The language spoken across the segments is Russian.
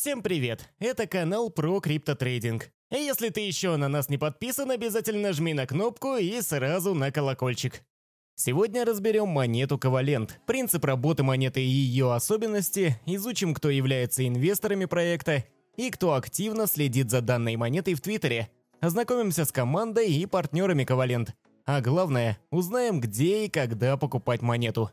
Всем привет! Это канал про криптотрейдинг. Если ты еще на нас не подписан, обязательно жми на кнопку и сразу на колокольчик. Сегодня разберем монету Ковалент, принцип работы монеты и ее особенности, изучим, кто является инвесторами проекта и кто активно следит за данной монетой в Твиттере, ознакомимся с командой и партнерами Ковалент, а главное, узнаем, где и когда покупать монету.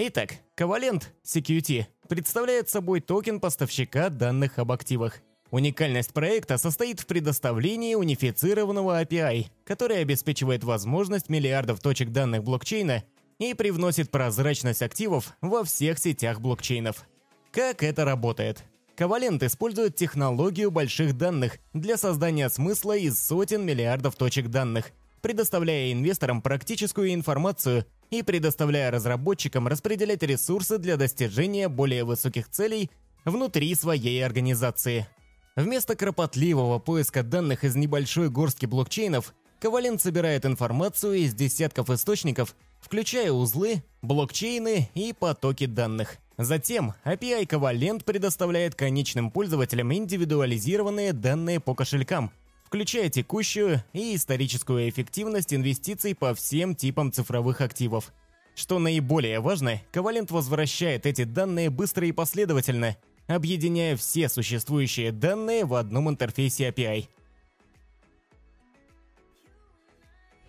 Итак, Ковалент CQT представляет собой токен поставщика данных об активах. Уникальность проекта состоит в предоставлении унифицированного API, который обеспечивает возможность миллиардов точек данных блокчейна и привносит прозрачность активов во всех сетях блокчейнов. Как это работает? Ковалент использует технологию больших данных для создания смысла из сотен миллиардов точек данных, предоставляя инвесторам практическую информацию и предоставляя разработчикам распределять ресурсы для достижения более высоких целей внутри своей организации. Вместо кропотливого поиска данных из небольшой горстки блокчейнов, Ковалент собирает информацию из десятков источников, включая узлы, блокчейны и потоки данных. Затем API Ковалент предоставляет конечным пользователям индивидуализированные данные по кошелькам, включая текущую и историческую эффективность инвестиций по всем типам цифровых активов. Что наиболее важно, Ковалент возвращает эти данные быстро и последовательно, объединяя все существующие данные в одном интерфейсе API.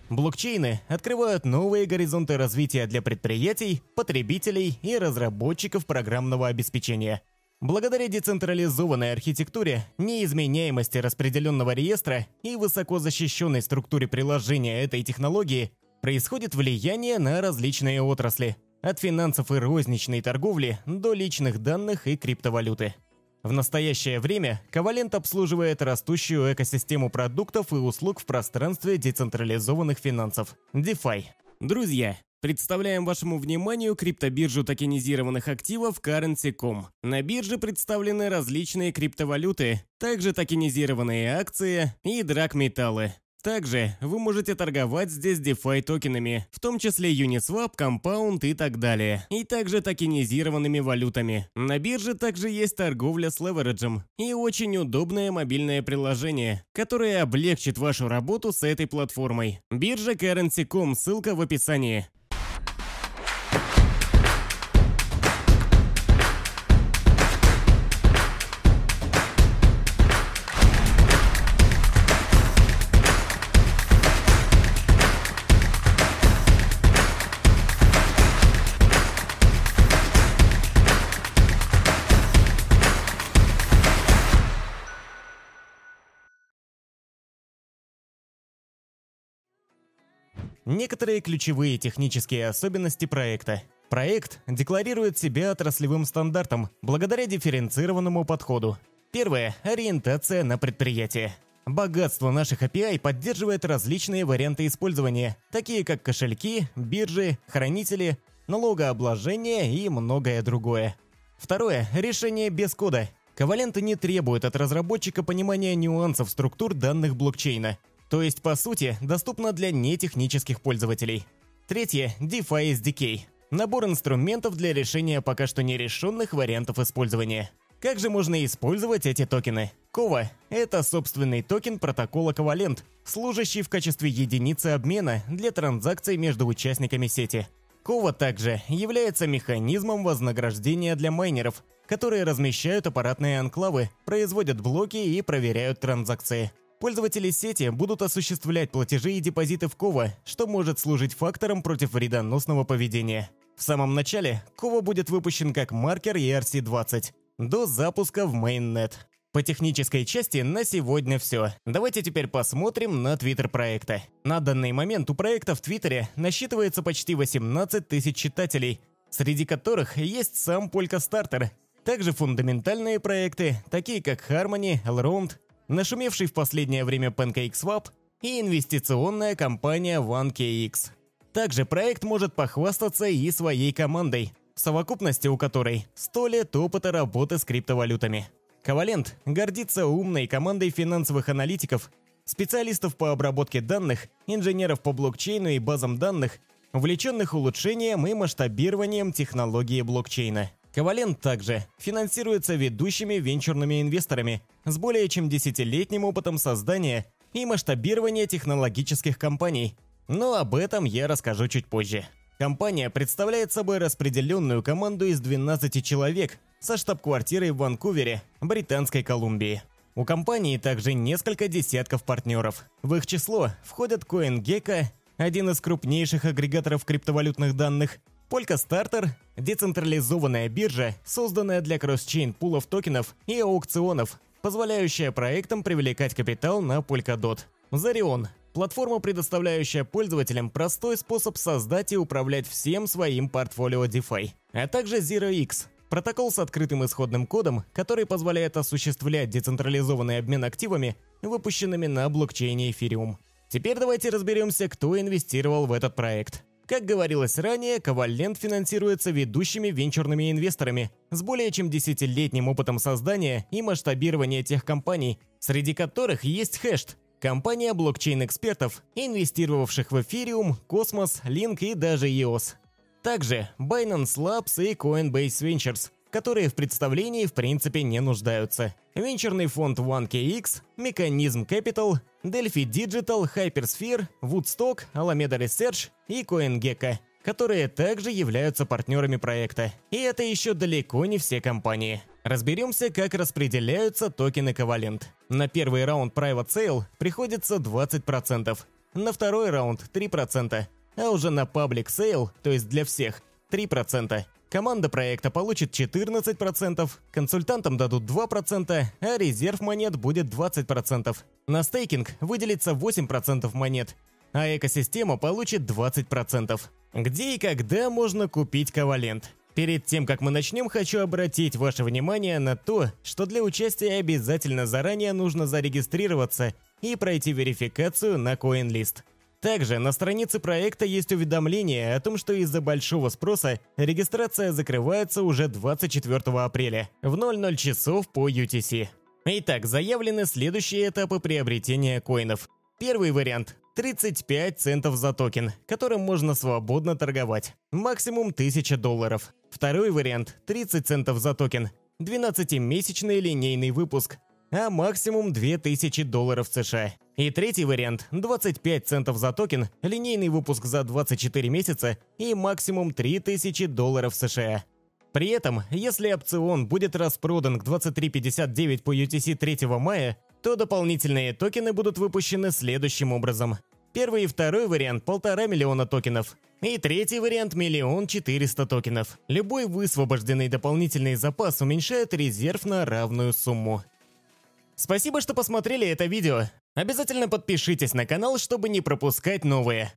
Блокчейны открывают новые горизонты развития для предприятий, потребителей и разработчиков программного обеспечения. Благодаря децентрализованной архитектуре, неизменяемости распределенного реестра и высокозащищенной структуре приложения этой технологии происходит влияние на различные отрасли – от финансов и розничной торговли до личных данных и криптовалюты. В настоящее время Ковалент обслуживает растущую экосистему продуктов и услуг в пространстве децентрализованных финансов – DeFi. Друзья, представляем вашему вниманию криптобиржу токенизированных активов Currency.com. На бирже представлены различные криптовалюты, также токенизированные акции и драгметаллы. Также вы можете торговать здесь DeFi токенами, в том числе Uniswap, Compound и так далее, и также токенизированными валютами. На бирже также есть торговля с левериджем и очень удобное мобильное приложение, которое облегчит вашу работу с этой платформой. Биржа Currency.com, ссылка в описании. Некоторые ключевые технические особенности проекта. Проект декларирует себя отраслевым стандартом благодаря дифференцированному подходу. Первое – ориентация на предприятие. Богатство наших API поддерживает различные варианты использования, такие как кошельки, биржи, хранители, налогообложение и многое другое. Второе – решение без кода. Коваленты не требуют от разработчика понимания нюансов структур данных блокчейна – то есть, по сути, доступно для нетехнических пользователей. Третье – DeFi SDK. Набор инструментов для решения пока что нерешенных вариантов использования. Как же можно использовать эти токены? Кова – это собственный токен протокола Ковалент, служащий в качестве единицы обмена для транзакций между участниками сети. Кова также является механизмом вознаграждения для майнеров, которые размещают аппаратные анклавы, производят блоки и проверяют транзакции. Пользователи сети будут осуществлять платежи и депозиты в Кова, что может служить фактором против вредоносного поведения. В самом начале Кова будет выпущен как маркер ERC-20 до запуска в Mainnet. По технической части на сегодня все. Давайте теперь посмотрим на твиттер проекта. На данный момент у проекта в твиттере насчитывается почти 18 тысяч читателей, среди которых есть сам Polka Starter. Также фундаментальные проекты, такие как Harmony, Elrond, нашумевший в последнее время PancakeSwap и инвестиционная компания OneKX. Также проект может похвастаться и своей командой, в совокупности у которой 100 лет опыта работы с криптовалютами. Ковалент гордится умной командой финансовых аналитиков, специалистов по обработке данных, инженеров по блокчейну и базам данных, увлеченных улучшением и масштабированием технологии блокчейна. Ковалент также финансируется ведущими венчурными инвесторами с более чем десятилетним опытом создания и масштабирования технологических компаний. Но об этом я расскажу чуть позже. Компания представляет собой распределенную команду из 12 человек со штаб-квартирой в Ванкувере, Британской Колумбии. У компании также несколько десятков партнеров. В их число входят CoinGecko, один из крупнейших агрегаторов криптовалютных данных, Polkastarter – децентрализованная биржа, созданная для кросс-чейн пулов токенов и аукционов, позволяющая проектам привлекать капитал на Polkadot. Zarion Платформа, предоставляющая пользователям простой способ создать и управлять всем своим портфолио DeFi. А также ZeroX – протокол с открытым исходным кодом, который позволяет осуществлять децентрализованный обмен активами, выпущенными на блокчейне Ethereum. Теперь давайте разберемся, кто инвестировал в этот проект. Как говорилось ранее, Ковалент финансируется ведущими венчурными инвесторами с более чем десятилетним опытом создания и масштабирования тех компаний, среди которых есть Хэшт, Компания блокчейн-экспертов, инвестировавших в Ethereum, Cosmos, Link и даже EOS. Также Binance Labs и Coinbase Ventures, которые в представлении в принципе не нуждаются. Венчурный фонд 1KX, Механизм Capital, Delphi Digital, Hypersphere, Woodstock, Alameda Research и CoinGecko, которые также являются партнерами проекта. И это еще далеко не все компании. Разберемся, как распределяются токены Covalent. На первый раунд Private Sale приходится 20%, на второй раунд 3%, а уже на Public Sale, то есть для всех, 3%. Команда проекта получит 14%, консультантам дадут 2%, а резерв монет будет 20%. На стейкинг выделится 8% монет, а экосистема получит 20%. Где и когда можно купить Ковалент? Перед тем, как мы начнем, хочу обратить ваше внимание на то, что для участия обязательно заранее нужно зарегистрироваться и пройти верификацию на CoinList. Также на странице проекта есть уведомление о том, что из-за большого спроса регистрация закрывается уже 24 апреля в 00 часов по UTC. Итак, заявлены следующие этапы приобретения коинов. Первый вариант 35 центов за токен, которым можно свободно торговать. Максимум 1000 долларов. Второй вариант – 30 центов за токен. 12-месячный линейный выпуск. А максимум 2000 долларов США. И третий вариант – 25 центов за токен, линейный выпуск за 24 месяца и максимум 3000 долларов США. При этом, если опцион будет распродан к 23.59 по UTC 3 мая, то дополнительные токены будут выпущены следующим образом. Первый и второй вариант – полтора миллиона токенов. И третий вариант – миллион четыреста токенов. Любой высвобожденный дополнительный запас уменьшает резерв на равную сумму. Спасибо, что посмотрели это видео. Обязательно подпишитесь на канал, чтобы не пропускать новые.